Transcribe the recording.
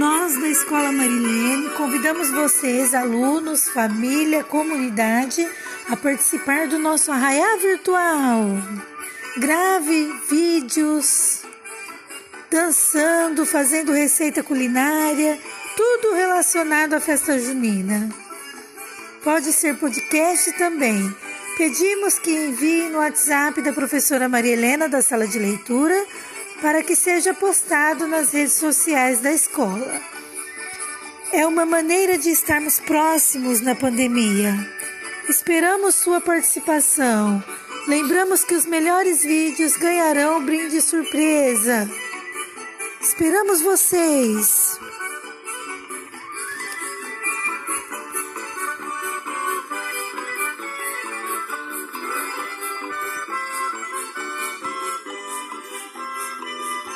Nós da Escola Marilene convidamos vocês, alunos, família, comunidade, a participar do nosso arraiá virtual. Grave vídeos, dançando, fazendo receita culinária, tudo relacionado à festa junina. Pode ser podcast também. Pedimos que envie no WhatsApp da professora Maria Helena da sala de leitura para que seja postado nas redes sociais da escola. É uma maneira de estarmos próximos na pandemia. Esperamos sua participação. Lembramos que os melhores vídeos ganharão brinde surpresa. Esperamos vocês!